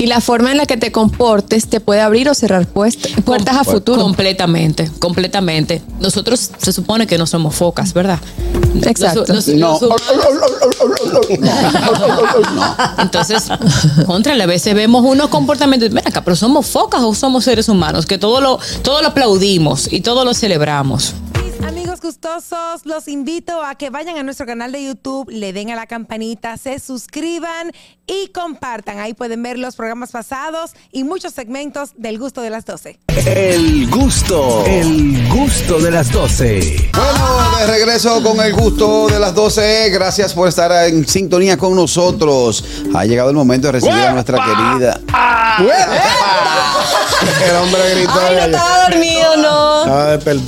Y la forma en la que te comportes te puede abrir o cerrar puestas, puertas a futuro. Completamente, completamente. Nosotros se supone que no somos focas, ¿verdad? Exacto. No. Entonces, contra a veces vemos unos comportamientos, ven acá, pero somos focas o somos seres humanos, que todo lo, todo lo aplaudimos y todo lo celebramos. Amigos gustosos, los invito a que vayan a nuestro canal de YouTube, le den a la campanita, se suscriban y compartan. Ahí pueden ver los programas pasados y muchos segmentos del gusto de las 12. El gusto, el gusto de las 12. Bueno, de regreso con el gusto de las 12. Gracias por estar en sintonía con nosotros. Ha llegado el momento de recibir a nuestra querida. El hombre gritó. Ay, no estaba dormido, no.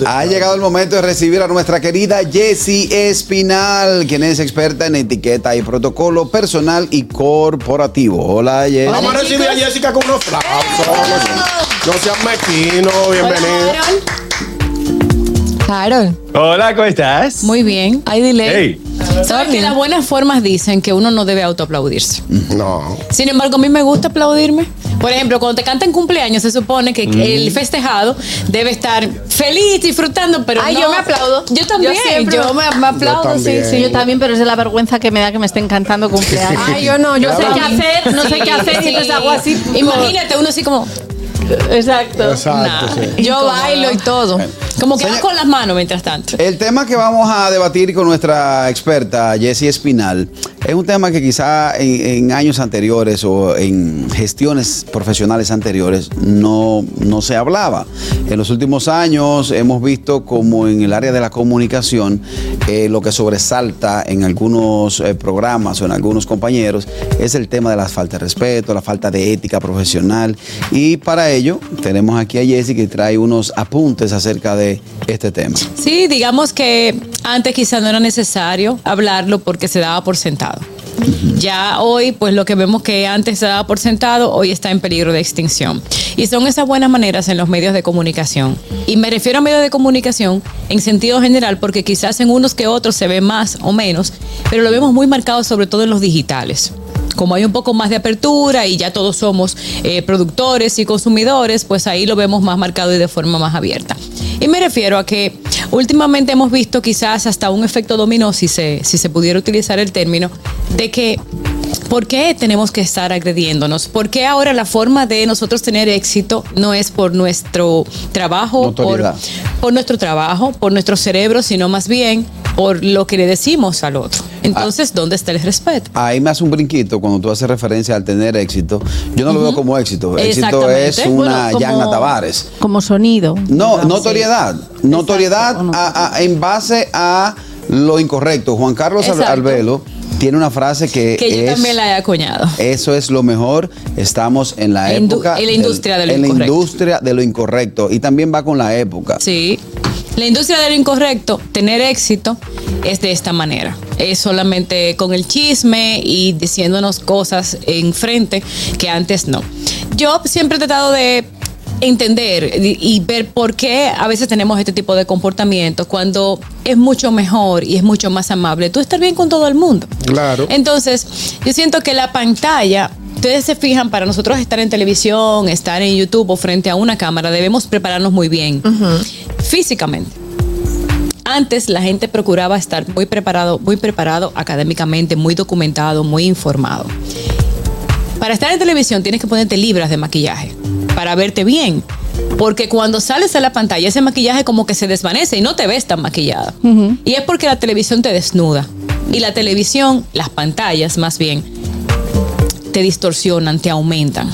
Ha llegado el momento de recibir a nuestra querida Jessie Espinal, quien es experta en etiqueta y protocolo personal y corporativo. Hola, Jessie. Vamos a recibir a Jessica con unos aplausos. No seas mezquino, bienvenida. Carol. Hola, ¿cómo estás? Muy bien. Ay, dile. Hey. ¿Sabes que las buenas formas dicen que uno no debe autoaplaudirse? No. Sin embargo, a mí me gusta aplaudirme. Por ejemplo, cuando te cantan cumpleaños, se supone que el festejado debe estar feliz, disfrutando, pero Ay, no- yo me aplaudo. Yo también, Yo yo, me, me aplaudo, Yo sí, también. sí. Yo también, pero es de la vergüenza que me da que me estén cantando cumpleaños. Ay, yo no, yo sé qué hacer, no sé qué hacer, y entonces hago así. Imagínate uno así como, Exacto. Exacto, Nah. sí. Yo bailo y todo. Como que Señor- con las manos mientras tanto. El tema que vamos a debatir con nuestra experta Jessie Espinal es un tema que quizá en, en años anteriores o en gestiones profesionales anteriores no, no se hablaba. En los últimos años hemos visto como en el área de la comunicación eh, lo que sobresalta en algunos eh, programas o en algunos compañeros es el tema de la falta de respeto, la falta de ética profesional y para ello tenemos aquí a Jessie que trae unos apuntes acerca de este tema. Sí, digamos que antes quizá no era necesario hablarlo porque se daba por sentado. Ya hoy, pues lo que vemos que antes se daba por sentado, hoy está en peligro de extinción. Y son esas buenas maneras en los medios de comunicación. Y me refiero a medios de comunicación en sentido general, porque quizás en unos que otros se ve más o menos, pero lo vemos muy marcado sobre todo en los digitales como hay un poco más de apertura y ya todos somos eh, productores y consumidores, pues ahí lo vemos más marcado y de forma más abierta. Y me refiero a que últimamente hemos visto quizás hasta un efecto dominó, si se, si se pudiera utilizar el término, de que ¿Por qué tenemos que estar agrediéndonos? ¿Por qué ahora la forma de nosotros tener éxito no es por nuestro trabajo, por, por nuestro trabajo, por nuestro cerebro, sino más bien por lo que le decimos al otro? Entonces, ¿dónde está el respeto? Ahí me hace un brinquito cuando tú haces referencia al tener éxito. Yo no lo veo como éxito. Éxito es una Bueno, Yana Tavares. Como sonido. No, digamos. notoriedad. Notoriedad a- a- en base a lo incorrecto. Juan Carlos Exacto. Albelo tiene una frase que, Que yo es, también la he acuñado. Eso es lo mejor. Estamos en la época. en la industria de lo en la industria de lo incorrecto. Y también va con la época. Sí. La industria de lo incorrecto, tener éxito, es de esta manera. Es solamente con el chisme y diciéndonos cosas enfrente que antes no. Yo siempre he tratado de entender y y ver por qué a veces tenemos este tipo de comportamientos cuando es mucho mejor y es mucho más amable tú estar bien con todo el mundo. Claro. Entonces, yo siento que la pantalla, ustedes se fijan, para nosotros estar en televisión, estar en YouTube o frente a una cámara, debemos prepararnos muy bien físicamente. Antes la gente procuraba estar muy preparado, muy preparado académicamente, muy documentado, muy informado. Para estar en televisión tienes que ponerte libras de maquillaje para verte bien. Porque cuando sales a la pantalla, ese maquillaje como que se desvanece y no te ves tan maquillada. Y es porque la televisión te desnuda. Y la televisión, las pantallas más bien, te distorsionan, te aumentan.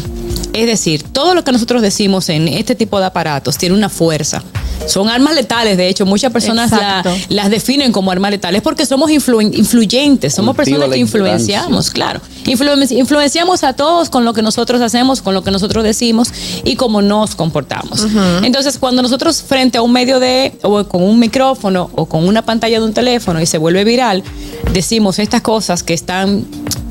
Es decir, todo lo que nosotros decimos en este tipo de aparatos tiene una fuerza. Son armas letales, de hecho, muchas personas la- las definen como armas letales porque somos influyentes, somos Cultiva personas que influenciamos, claro. Influen- influenciamos a todos con lo que nosotros hacemos, con lo que nosotros decimos y cómo nos comportamos. Entonces, cuando nosotros frente a un medio de, o con un micrófono o con una pantalla de un teléfono y se vuelve viral, decimos estas cosas que están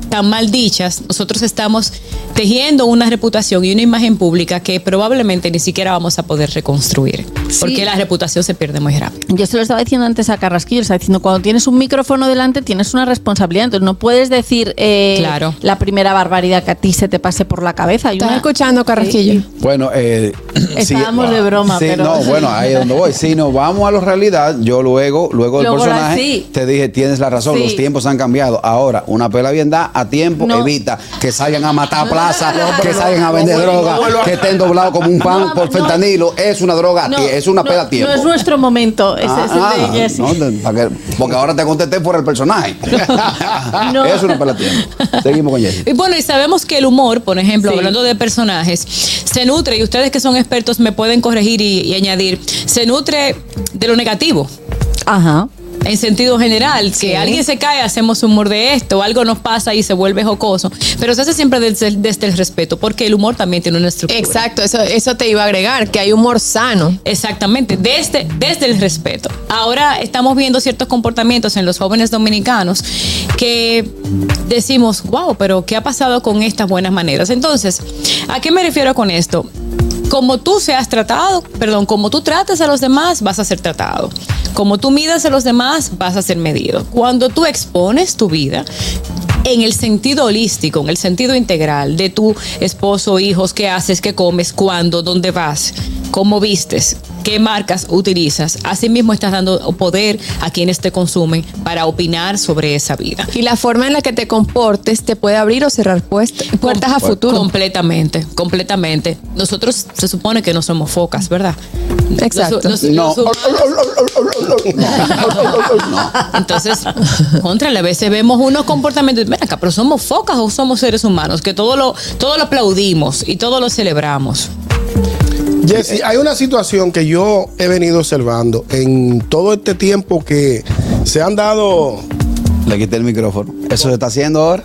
tan mal dichas, nosotros estamos tejiendo una reputación y una imagen pública que probablemente ni siquiera vamos a poder reconstruir. Porque la reputación se pierde muy rápido. Yo se lo estaba diciendo antes a Carrasquillo, estaba diciendo, cuando tienes un micrófono delante tienes una responsabilidad, entonces no puedes decir eh, Claro. la primera barbaridad que a ti se te pase por la cabeza. ¿Estás escuchando, Carrasquillo? Bueno, eh, Estábamos de broma, sí, pero- no, bueno, ahí es donde voy. Si nos vamos a la realidad, yo luego, luego del personaje, sí. te dije, tienes la razón, Sí. los tiempos han cambiado. Ahora, una pela bien da a tiempo No. evita que salgan a matar plaza, que salgan a vender no, droga, no, no, que estén doblados como un pan No, por no. fentanilo. Es una droga, No, es una no, tiempo. No es nuestro momento, Ah, es el ah, de Jesse. no, de- para que- porque ahora te contesté por el personaje. No. Es una pela a tiempo. Seguimos con Jessy. Y bueno, y sabemos que el humor, por ejemplo, Sí. hablando de personajes, se nutre, y ustedes que son expertos me pueden corregir y, y añadir, se nutre de lo negativo. Ajá. En sentido general, que alguien se cae, hacemos humor de esto, algo nos pasa y se vuelve jocoso, pero se hace siempre desde, el- desde el respeto, porque el humor también tiene una estructura. Exacto, eso, eso te iba a agregar, que hay humor sano. Exactamente, desde, desde el respeto. Ahora estamos viendo ciertos comportamientos en los jóvenes dominicanos que decimos, wow, pero ¿qué ha pasado con estas buenas maneras? Entonces, ¿a qué me refiero con esto? Como tú seas tratado, perdón, como tú trates a los demás, vas a ser tratado. Como tú midas a los demás, vas a ser medido. Cuando tú expones tu vida, en el sentido holístico, en el sentido integral de tu esposo, hijos, qué haces, qué comes, cuándo, dónde vas, cómo vistes, qué marcas utilizas. Asimismo estás dando poder a quienes te consumen para opinar sobre esa vida. Y la forma en la que te comportes te puede abrir o cerrar puertas a futuro. Completamente, completamente. Nosotros se supone que no somos focas, ¿verdad? Exacto. No. Entonces, contra a veces vemos unos comportamientos, ven acá, pero somos focas o somos seres humanos, que todo lo, todo lo aplaudimos y todo lo celebramos. Jesse, hay una situación que yo he venido observando en todo este tiempo que se han dado. Le quité el micrófono. Eso se está haciendo ahora.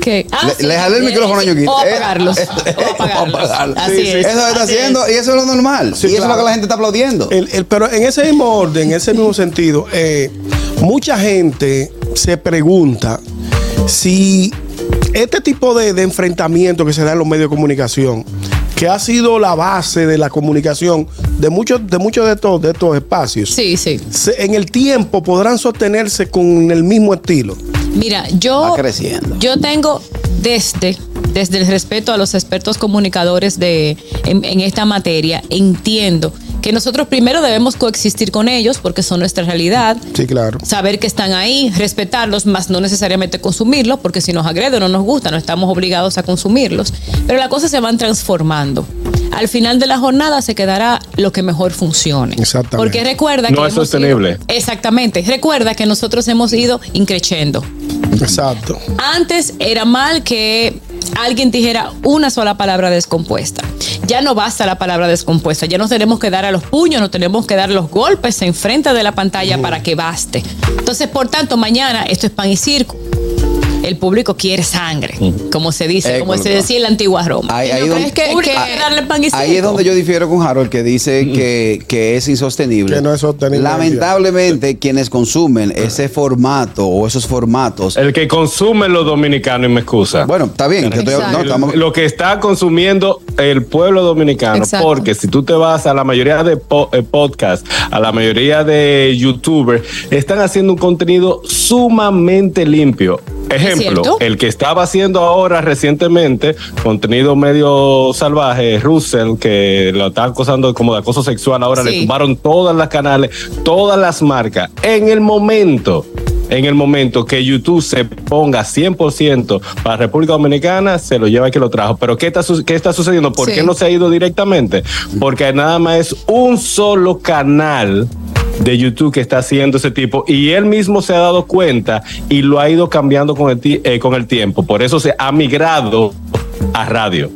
Que, ah, le, sí, le jalé el sí, micrófono a Ñoquito. O Eh, apagarlos. eh, o apagarlos. o apagarlos. Así Sí, sí. es. Eso se está así haciendo es. y eso es lo normal. Sí, y eso es lo que la gente está aplaudiendo. El- el- pero en ese mismo orden, en ese mismo sentido, eh, mucha gente se pregunta si este tipo de, de enfrentamiento que se da en los medios de comunicación, que ha sido la base de la comunicación de muchos de, muchos de, estos, de estos espacios, Sí, sí. se- en el tiempo podrán sostenerse con el mismo estilo. Mira, yo. Va creciendo. Yo tengo desde, desde el respeto a los expertos comunicadores de, en, en esta materia, entiendo que nosotros primero debemos coexistir con ellos porque son nuestra realidad. Sí, claro. Saber que están ahí, respetarlos, más no necesariamente consumirlos, porque si nos agrede o no nos gusta, no estamos obligados a consumirlos. Pero las cosas se van transformando. Al final de la jornada se quedará lo que mejor funcione. Exactamente. Porque recuerda No que. es hemos sostenible. ido- exactamente. Recuerda que nosotros hemos ido increciendo. Exacto. Antes era mal que alguien dijera una sola palabra descompuesta. Ya no basta la palabra descompuesta, ya nos tenemos que dar a los puños, nos tenemos que dar los golpes enfrente de la pantalla para que baste. Entonces, por tanto, mañana esto es pan y circo. El público quiere sangre, como se dice, Eh, como se decía en la antigua Roma. Ahí, ahí pero donde, es que- El público que- quiere darle pan y ahí es circo. donde yo difiero con Harold, que dice que, que es insostenible. Que no es sostenible. Lamentablemente, quienes consumen ese formato o esos formatos. El que consume los dominicanos, y me excusa. bueno, está bien. que estoy- Exacto. no, estamos- lo que está consumiendo el pueblo dominicano, Exacto. porque si tú te vas a la mayoría de po- eh, podcasts, a la mayoría de youtubers, están haciendo un contenido sumamente limpio. Ejemplo, el que estaba haciendo ahora recientemente contenido medio salvaje, Russell, que lo está acosando como de acoso sexual, ahora le tumbaron todas las canales, todas las marcas. En el momento en el momento que YouTube se ponga 100% para República Dominicana, se lo lleva que lo trajo. Pero ¿qué está, qué está sucediendo? ¿Por Sí. qué no se ha ido directamente? Porque nada más es un solo canal de YouTube que está haciendo ese tipo y él mismo se ha dado cuenta y lo ha ido cambiando con el, eh, con el tiempo. Por eso se ha migrado a radio.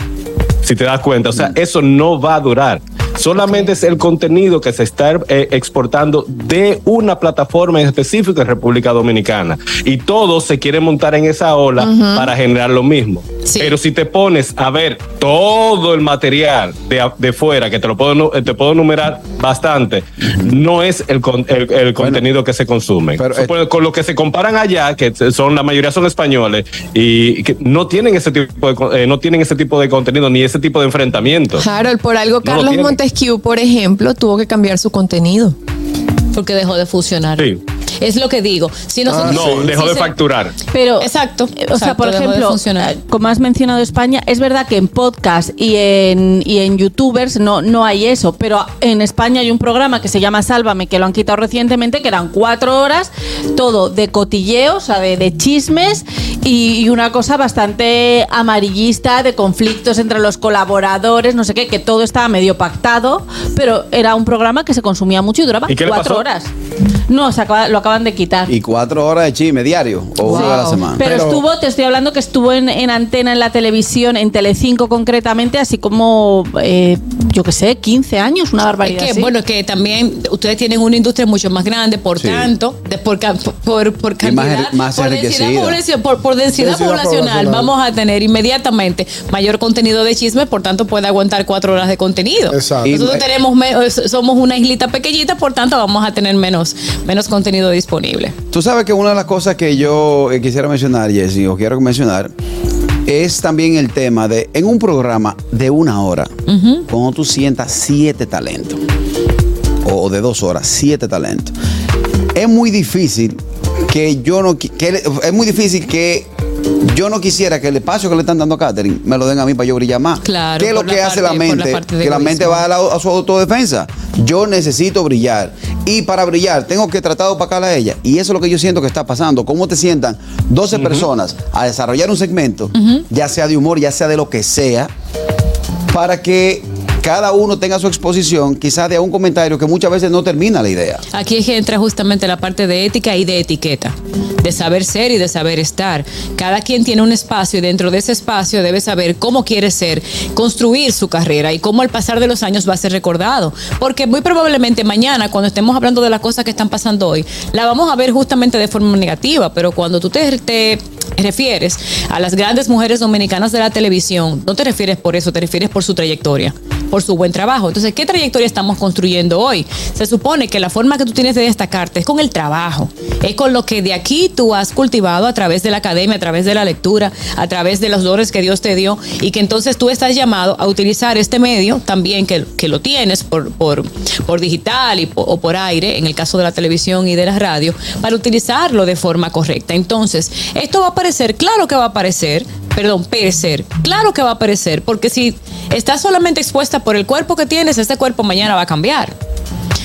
Si te das cuenta, o sea, eso no va a durar. Solamente es el contenido que se está eh, exportando de una plataforma en específico en República Dominicana. Y todos se quieren montar en esa ola para generar lo mismo. Sí. Pero si te pones a ver todo el material de, de fuera, que te lo puedo, nu- te puedo enumerar bastante, no es el, con- el- el contenido que se consume. pero, eh, Supone- con lo que se comparan allá, que son la mayoría son españoles y que no tienen ese tipo de, eh, no tienen ese tipo de contenido ni ese tipo de enfrentamiento. Harold, por algo Carlos. Montesquieu por ejemplo, tuvo que cambiar su contenido. Porque dejó de funcionar. Sí. Es lo que digo. Si nosotros, No, dejó si de se- facturar. Pero, Exacto, O sea, por ejemplo, como has mencionado España, es verdad que en podcast y en, y en youtubers no, no hay eso, pero en España hay un programa que se llama Sálvame, que lo han quitado recientemente, que eran cuatro horas, todo de cotilleo, o sea, de, de chismes y, y una cosa bastante amarillista, de conflictos entre los colaboradores, no sé qué, que todo estaba medio pactado, pero era un programa que se consumía mucho y duraba ¿Y qué le cuatro pasó? horas. No, se acaba- lo acaban de quitar. Y cuatro horas de chisme diario o una a la semana. Pero, Pero- estuvo, te estoy hablando que estuvo en, en antena en la televisión, en Telecinco concretamente, así como, eh, yo qué sé, 15 años, una Es barbaridad. que, así. bueno, que también ustedes tienen una industria mucho más grande, por Sí. tanto, de- por, ca- por, por Y más cantidad, más por, densidad enriquecida. poblaci- por, por densidad, Densidad poblacional, poblacional. vamos a tener inmediatamente mayor contenido de chisme, por tanto puede aguantar cuatro horas de contenido. Exacto. Nosotros Y- tenemos somos una islita pequeñita, por tanto vamos a tener menos, menos contenido disponible. Tú sabes que una de las cosas que yo eh, quisiera mencionar, Jessy, o quiero mencionar, es también el tema de, en un programa de una hora, cuando tú sientas siete talentos, o de dos horas, siete talentos, es muy difícil que yo no, que es muy difícil que yo no quisiera que el espacio que le están dando a Catherine me lo den a mí para yo brillar más. Claro, ¿Qué es lo que hace parte- la mente? que la mente va a, la- a su autodefensa. Yo necesito brillar. Y para brillar tengo que tratar de opacar a ella. Y eso es lo que yo siento que está pasando. ¿Cómo te sientan 12 personas a desarrollar un segmento, ya sea de humor, ya sea de lo que sea, para que cada uno tenga su exposición, quizás de un comentario que muchas veces no termina la idea. Aquí es que entra justamente la parte de ética y de etiqueta, de saber ser y de saber estar. Cada quien tiene un espacio y dentro de ese espacio debe saber cómo quiere ser, construir su carrera y cómo al pasar de los años va a ser recordado. Porque muy probablemente mañana, cuando estemos hablando de las cosas que están pasando hoy, la vamos a ver justamente de forma negativa, pero cuando tú te, te refieres a las grandes mujeres dominicanas de la televisión, no te refieres por eso, te refieres por su trayectoria, por su buen trabajo. Entonces, ¿qué trayectoria estamos construyendo hoy? Se supone que la forma que tú tienes de destacarte es con el trabajo, es con lo que de aquí tú has cultivado a través de la academia, a través de la lectura, a través de los dones que Dios te dio y que entonces tú estás llamado a utilizar este medio también que, que lo tienes por, por, por digital y o por aire, en el caso de la televisión y de la radio, para utilizarlo de forma correcta. Entonces, esto va a aparecer, claro que va a aparecer, perdón, perecer, claro que va a aparecer, porque si estás solamente expuesta por el cuerpo que tienes, este cuerpo mañana va a cambiar.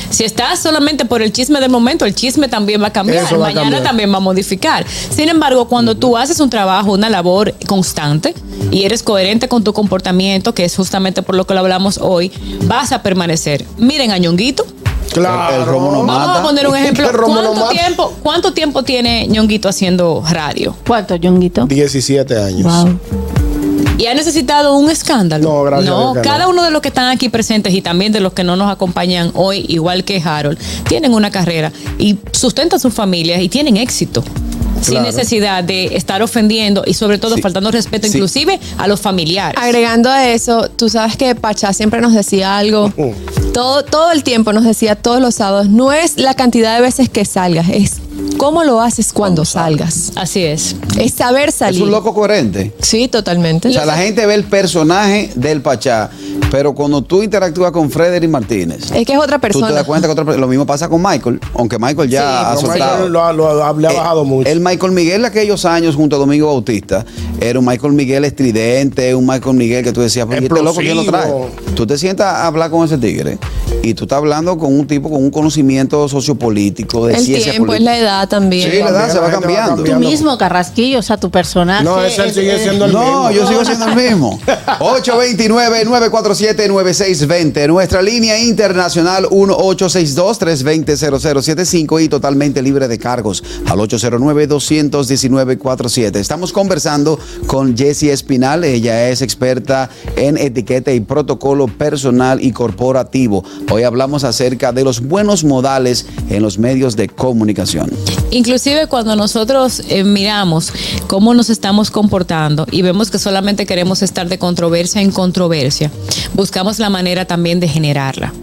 Si estás solamente por el chisme del momento, el chisme también va a cambiar, a mañana cambiar. también va a modificar. Sin embargo, cuando tú haces un trabajo, una labor constante y eres coherente con tu comportamiento, que es justamente por lo que lo hablamos hoy, vas a permanecer. Miren a Ñonguito. Claro. El- el romo no Vamos Mata. a poner un ejemplo. El romo no ¿Cuánto mata. tiempo, ¿Cuánto tiempo tiene Ñonguito haciendo radio? ¿Cuánto, Yonguito? 17 años. Wow. ¿Y ha necesitado un escándalo? No, gracias a No, cada no. uno de los que están aquí presentes y también de los que no nos acompañan hoy, igual que Harold, tienen una carrera y sustentan sus familias y tienen éxito. Sin necesidad de estar ofendiendo y sobre todo Sí. faltando respeto Sí. inclusive a los familiares. Agregando a eso, tú sabes que Pachá siempre nos decía algo, todo, todo el tiempo nos decía todos los sábados, no es la cantidad de veces que salgas, es cómo lo haces cuando salgas. Así es. Es saber Es salir. un loco coherente. Sí, totalmente. O sea, la gente ve el personaje del Pachá, pero cuando tú interactúas con Frederick Martínez, es que es otra tú te persona. das cuenta que otra persona- lo mismo pasa con Michael, aunque Michael ya Sí, ha soltado. Michael lo, ha- lo ha- le ha Eh, bajado mucho. El Michael Miguel de aquellos años junto a Domingo Bautista era un Michael Miguel estridente, un Michael Miguel que tú decías, pero ¿y este loco quién lo trae? Tú te sientas a hablar con ese tigre y tú estás hablando con un tipo con un conocimiento sociopolítico, de el ciencia tiempo, es política. la edad también. Sí, la edad se va gente va cambiando. Tú mismo, Carrasquillo, o sea, tu personaje. No, ese él sigue es- siendo el mismo. No, yo sigo siendo el mismo. 829-947-9620. Nuestra línea internacional 1862-320-0075 y totalmente libre de cargos al 809-219-47. Estamos conversando con Jessie Espinal. Ella es experta en etiqueta y protocolo personal y corporativo. Hoy hablamos acerca de los buenos modales en los medios de comunicación. Inclusive cuando nosotros eh, miramos cómo nos estamos comportando y vemos que solamente queremos estar de controversia en controversia, buscamos la manera también de generarla.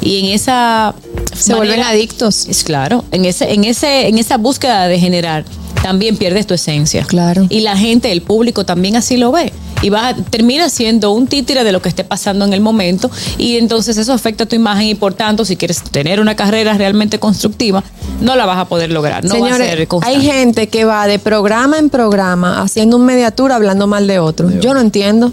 Y en esa Se vuelven adictos. Es claro, en ese en ese en esa búsqueda de generar también pierdes tu esencia. Claro. Y la gente, el público también así lo ve. y vas a, termina siendo un títere de lo que esté pasando en el momento y entonces eso afecta tu imagen y por tanto si quieres tener una carrera realmente constructiva no la vas a poder lograr, no va a Señores, ser constante. hay gente que va de programa en programa haciendo un mediatura hablando mal de otro. Yo no entiendo.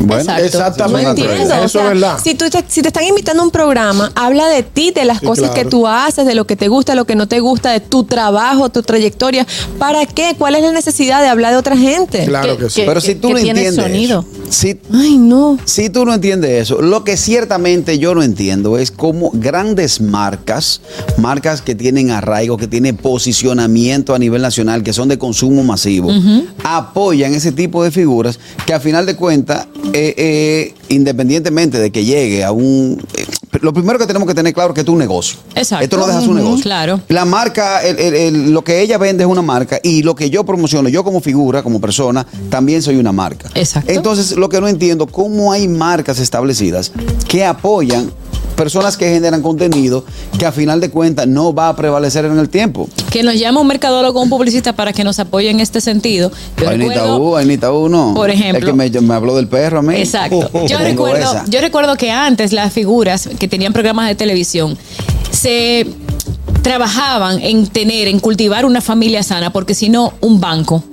Bueno, Exacto. Exactamente. No entiendo. Eso O sea, es verdad. Si, tú te, si te están invitando a un programa, habla de ti, de las Sí, cosas que tú haces, de lo que te gusta, lo que no te gusta, de tu trabajo, tu trayectoria. ¿Para qué? ¿Cuál es la necesidad de hablar de otra gente? Claro que, sí. que- Pero si tú que no tiene entiendes sonido. eso, si, Ay, no. Si tú no entiendes eso, lo que ciertamente yo no entiendo es cómo grandes marcas, marcas que tienen arraigo, que tienen posicionamiento a nivel nacional, que son de consumo masivo, apoyan ese tipo de figuras que a final de cuentas, eh, eh, independientemente de que llegue a un... eh, lo primero que tenemos que tener claro es que esto es un negocio. Exacto. Esto no deja su Ujú. negocio. Claro. La marca, el- el- el- lo que ella vende es una marca y lo que yo promociono, yo como figura, como persona, también soy una marca. Exacto. Entonces, lo que no entiendo, cómo hay marcas establecidas que apoyan personas que generan contenido que a final de cuentas no va a prevalecer en el tiempo. que nos llama un mercadólogo o un publicista para que nos apoye en este sentido. Yo recuerdo- ay, ni tabú, no. Por ejemplo. Es que me, me habló del perro a mí. Exacto. Yo recuerdo, esa. yo recuerdo que antes las figuras que tenían programas de televisión se trabajaban en tener, en cultivar una familia sana, porque si no, un banco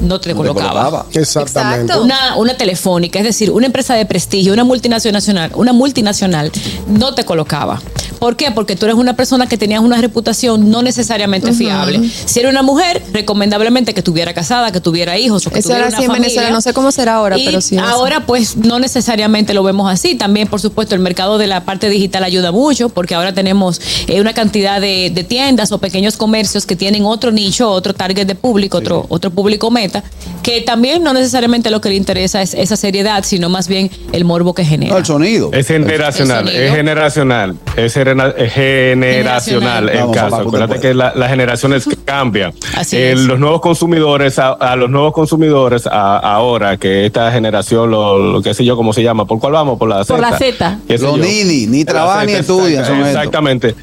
no te No te colocaba. colocaba. Exactamente. Exacto. Una, una telefónica, es decir, una empresa de prestigio, una multinacional, una multinacional, no te colocaba. ¿Por qué? Porque tú eres una persona que tenías una reputación no necesariamente fiable. Si era una mujer, recomendablemente que estuviera casada, que tuviera hijos o que Eso tuviera era una así en familia. Venezuela. No sé cómo será ahora, Y pero sí. así. Ahora, pues, no necesariamente lo vemos así. También, por supuesto, el mercado de la parte digital ayuda mucho, porque ahora tenemos eh, una cantidad de, de tiendas o pequeños comercios que tienen otro nicho, otro target de público, otro, otro público meta, que también no necesariamente lo que le interesa es esa seriedad, sino más bien el morbo que genera. No, el sonido. Es generacional, es generacional, es genera- generacional el Vamos, caso. papá, Acuérdate que la- las generaciones cambian. Así Eh, es. Los nuevos consumidores, a, a los nuevos consumidores a- ahora que esta generación, lo, lo que sé yo, ¿cómo se llama? ¿Por cuál vamos? Por la Z. Por la Z. ¿Qué sé Los nini, ni La trabajan ni estudian, estos. Exactamente.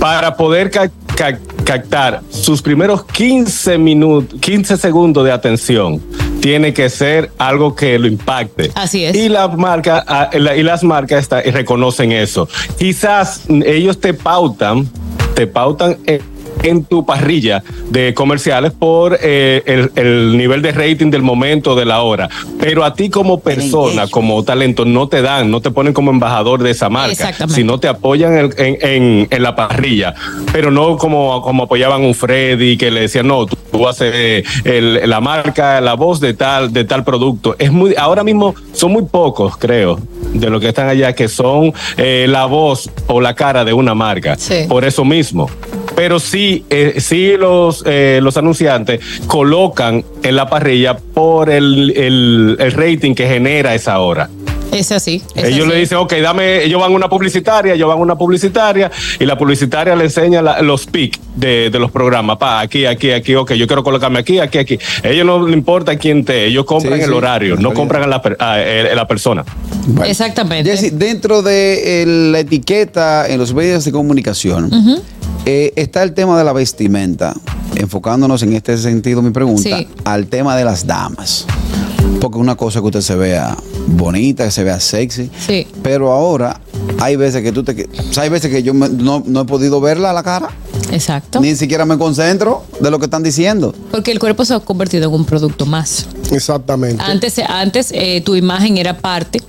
Para poder ca- ca- captar sus primeros 15 minutos, 15 segundos de atención, tiene que ser algo que lo impacte. Así es. Y la marca, ah, y las marcas está- y reconocen eso. Quizás ellos te pautan, te pautan en, tu parrilla de comerciales por eh, el, el nivel de rating del momento, de la hora. Pero a ti como persona, como talento, no te dan, no te ponen como embajador de esa marca, sino te apoyan en, en- en- en la parrilla, pero no como, como apoyaban un Freddy que le decían, no, tú, tú vas a ser eh, el- la marca, la voz de tal, de tal producto. Es muy, ahora mismo son muy pocos, creo, de los que están allá, que son eh, la voz o la cara de una marca. Sí. Por eso mismo. Pero sí, eh, sí los, eh, los anunciantes colocan en la parrilla por el, el- el rating que genera esa hora. Es así. es Ellos así. le dicen, ok, dame, ellos van a una publicitaria, ellos van a una publicitaria y la publicitaria le enseña la- los pics de, de los programas. Pa, aquí, aquí, aquí, ok, yo quiero colocarme aquí, aquí, aquí. A ellos no le importa quién te, ellos compran Sí, el sí, horario, no compran a la, per- a, eh, la persona. Bueno. Exactamente. Jessy, dentro de eh, la etiqueta en los medios de comunicación, eh, está el tema de la vestimenta. Enfocándonos en este sentido, mi pregunta, Sí. al tema de las damas. Porque una cosa que usted se vea bonita, que se vea sexy. Sí. Pero ahora hay veces que tú te. o sea, hay veces que yo me- no, no he podido verla a la cara. Exacto. Ni siquiera me concentro de lo que están diciendo. Porque el cuerpo se ha convertido en un producto más. Exactamente. Antes, antes eh, tu imagen era parte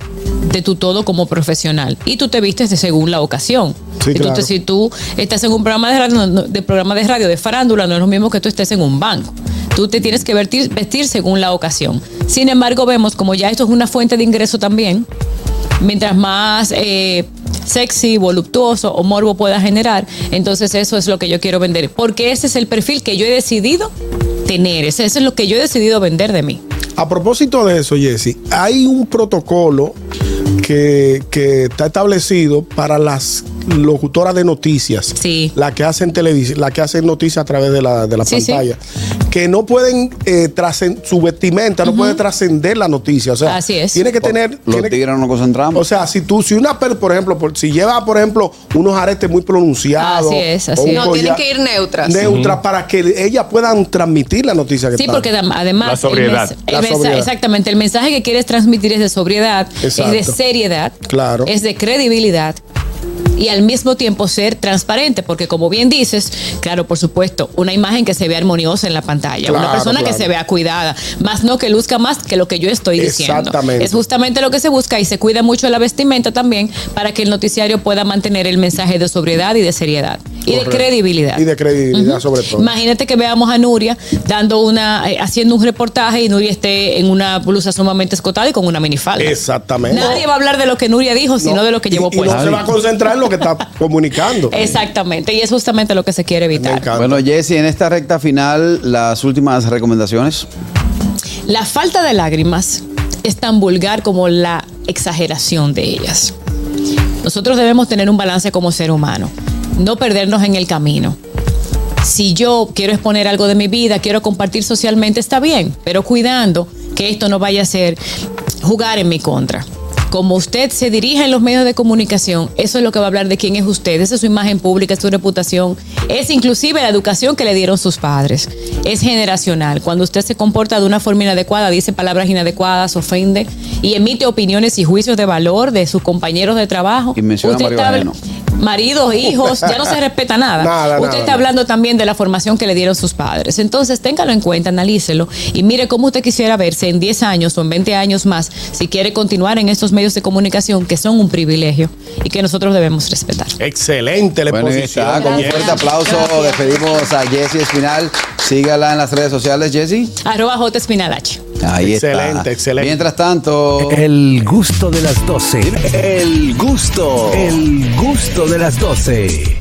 de tu todo como profesional y tú te vistes de según la ocasión. Sí, si, tú, claro. te- si tú estás en un programa de radio, de programa de radio de farándula, no es lo mismo que tú estés en un banco. Tú te tienes que vestir, vestir según la ocasión. Sin embargo, vemos como ya esto es una fuente de ingreso también. Mientras más eh, sexy, voluptuoso o morbo pueda generar, entonces eso es lo que yo quiero vender. Porque ese es el perfil que yo he decidido tener. Ese, eso es lo que yo he decidido vender de mí. A propósito de eso, Jesse, hay un protocolo que, que está establecido para las locutoras de noticias, Sí. la que hacen televisión, la que hacen noticias a través de la, de la Sí, sí. pantalla, que no pueden eh, trascen- su vestimenta no puede trascender la noticia, o sea, Así es. tiene que tener, Los tiene tigres no nos concentramos. o sea, si tú, si una per- por ejemplo, por- si lleva, por ejemplo, unos aretes muy pronunciados, Así es, así es. No, tienen collar- que ir neutras. neutras para que ellas puedan transmitir la noticia que Sí, está. porque adem- además. La sobriedad. el el. Exactamente. El mensaje que quieres transmitir es de sobriedad, Exacto. es de seriedad, Claro. es de credibilidad. Y al mismo tiempo ser transparente, porque como bien dices, claro, por supuesto, una imagen que se vea armoniosa en la pantalla, una Claro, persona que se vea cuidada, más no que luzca más que lo que yo estoy diciendo. Exactamente. Es justamente lo que se busca y se cuida mucho la vestimenta también para que el noticiario pueda mantener el mensaje de sobriedad y de seriedad y de credibilidad. Y de credibilidad, sobre todo. Imagínate que veamos a Nuria dando una, eh, haciendo un reportaje y Nuria esté en una blusa sumamente escotada y con una minifalda. Exactamente. Nadie va a hablar de lo que Nuria dijo, sino No, de lo que y- llevó y, puesto. no se va a concentrar en lo que está comunicando. Exactamente, y es justamente lo que se quiere evitar. Bueno, Jesse, en esta recta final, las últimas recomendaciones. La falta de lágrimas es tan vulgar como la exageración de ellas. Nosotros debemos tener un balance como ser humano, no perdernos en el camino. Si yo quiero exponer algo de mi vida, quiero compartir socialmente, está bien, pero cuidando que esto no vaya a ser jugar en mi contra. Como usted se dirige en los medios de comunicación, eso es lo que va a hablar de quién es usted, esa es su imagen pública, es su reputación, es inclusive la educación que le dieron sus padres, es generacional. Cuando usted se comporta de una forma inadecuada, dice palabras inadecuadas, ofende y emite opiniones y juicios de valor de sus compañeros de trabajo, Y menciona a usted está-. Maridos, hijos, ya no se respeta nada. Nada, usted nada, está nada. hablando también de la formación que le dieron sus padres. Entonces, téngalo en cuenta, analícelo y mire cómo usted quisiera verse en 10 años o en 20 años más si quiere continuar en estos medios de comunicación que son un privilegio y que nosotros debemos respetar. Excelente la Bueno, ahí exposición. está. Con un fuerte aplauso Gracias. despedimos a Jesse Espinal. Sígala en las redes sociales, Jesse. Arroba J Espinalache. Ahí Excelente, está. excelente. Mientras tanto, El gusto de las 12. El gusto. El gusto de las 12.